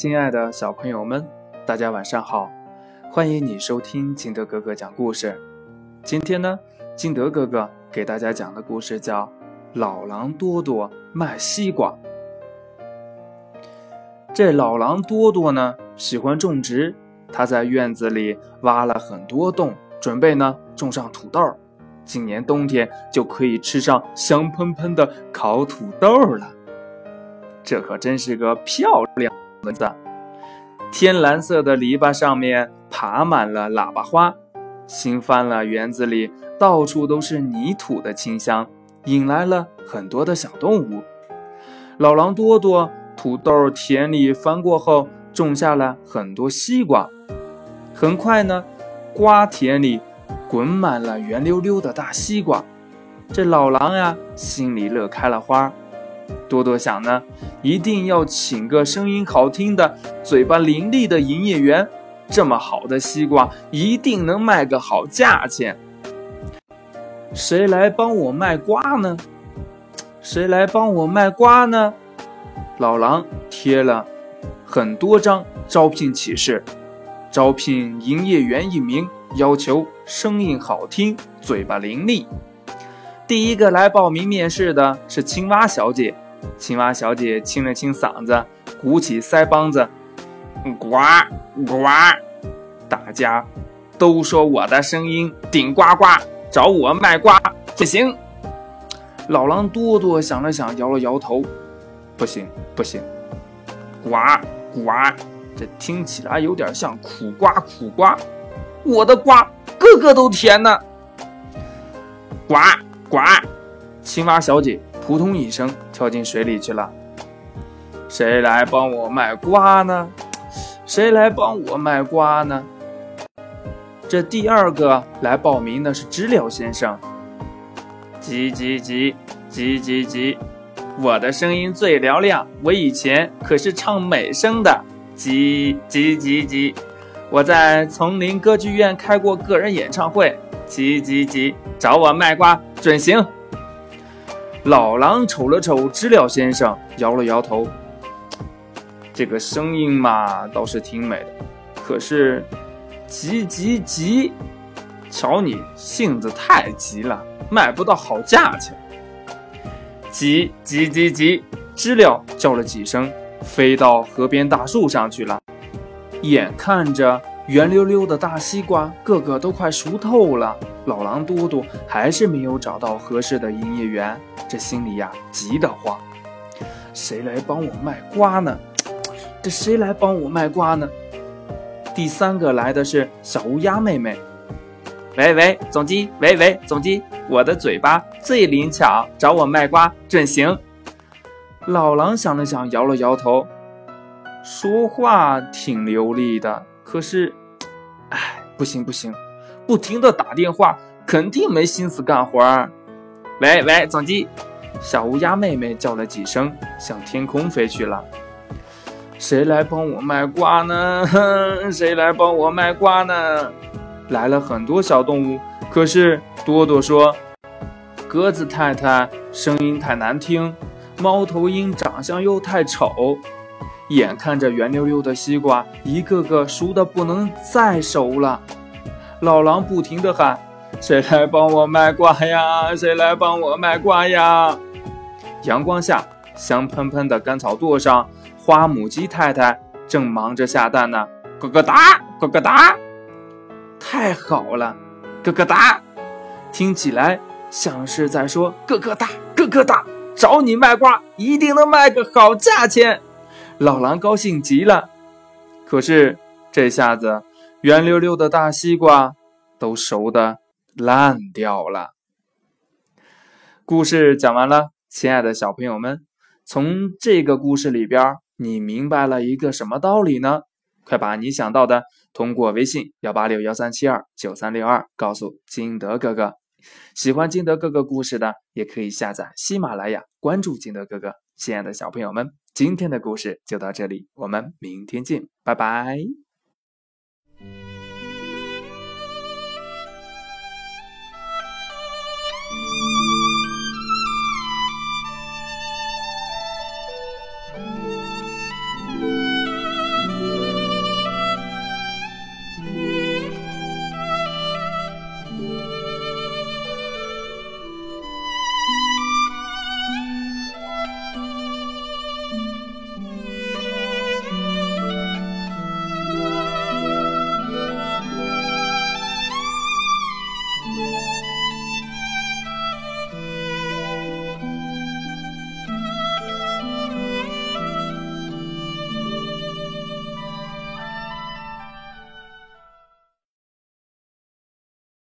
亲爱的小朋友们，大家晚上好！欢迎你收听金德哥哥讲故事。今天呢，金德哥哥给大家讲的故事叫《老狼多多卖西瓜》。这老狼多多呢，喜欢种植，他在院子里挖了很多洞，准备呢种上土豆。今年冬天就可以吃上香喷喷的烤土豆了。这可真是个漂亮蚊子！天蓝色的篱笆上面爬满了喇叭花，新翻了园子里到处都是泥土的清香，引来了很多的小动物。老狼多多土豆田里翻过后，种下了很多西瓜。很快呢，瓜田里滚满了圆溜溜的大西瓜。这老狼呀，心里乐开了花。多多想呢，一定要请个声音好听的、嘴巴伶俐的营业员，这么好的西瓜一定能卖个好价钱。谁来帮我卖瓜呢？谁来帮我卖瓜呢？老狼贴了很多张招聘启事，招聘营业员一名，要求声音好听、嘴巴伶俐。第一个来报名面试的是青蛙小姐。青蛙小姐清了清嗓子，鼓起腮帮子，呱呱！大家都说我的声音顶呱呱，找我卖瓜不行。老狼多多想了想，摇了摇头，不行不行，呱呱，这听起来有点像苦瓜苦瓜，我的瓜个个都甜呢。呱呱，青蛙小姐。扑通一声跳进水里去了。谁来帮我卖瓜呢？谁来帮我卖瓜呢？这第二个来报名的是知了先生。叽叽叽叽叽叽，我的声音最嘹亮，我以前可是唱美声的。叽叽叽叽，我在丛林歌剧院开过个人演唱会。叽叽叽，找我卖瓜准行。老狼瞅了瞅知了先生，摇了摇头。这个声音嘛，倒是挺美的，可是，急急急！瞧你性子太急了，卖不到好价钱。急急急急！知了叫了几声，飞到河边大树上去了。眼看着圆溜溜的大西瓜个个都快熟透了，老狼嘟嘟还是没有找到合适的营业员。这心里呀急得慌，谁来帮我卖瓜呢？这谁来帮我卖瓜呢？第三个来的是小乌鸦妹妹。喂喂，总机，喂喂，总机，我的嘴巴最灵巧，找我卖瓜准行。老狼想了想，摇了摇头，说话挺流利的，可是，哎，不行不行，不停的打电话，肯定没心思干活儿。喂喂，总机，小乌鸦妹妹叫了几声，向天空飞去了。谁来帮我卖瓜呢？谁来帮我卖瓜呢？来了很多小动物，可是多多说，鸽子太太声音太难听，猫头鹰长相又太丑。眼看着圆溜溜的西瓜一个个熟的不能再熟了，老狼不停地喊。谁来帮我卖瓜呀？谁来帮我卖瓜呀？阳光下，香喷喷的干草垛上，花母鸡太太正忙着下蛋呢。咯咯哒，咯咯哒，太好了，咯咯哒，听起来像是在说咯咯哒，咯咯哒，找你卖瓜，一定能卖个好价钱。老狼高兴极了。可是这下子，圆溜溜的大西瓜都熟的。烂掉了。故事讲完了，亲爱的小朋友们，从这个故事里边，你明白了一个什么道理呢？快把你想到的通过微信幺八六幺三七二九三六二告诉金德哥哥。喜欢金德哥哥故事的，也可以下载喜马拉雅，关注金德哥哥。亲爱的小朋友们，今天的故事就到这里，我们明天见，拜拜。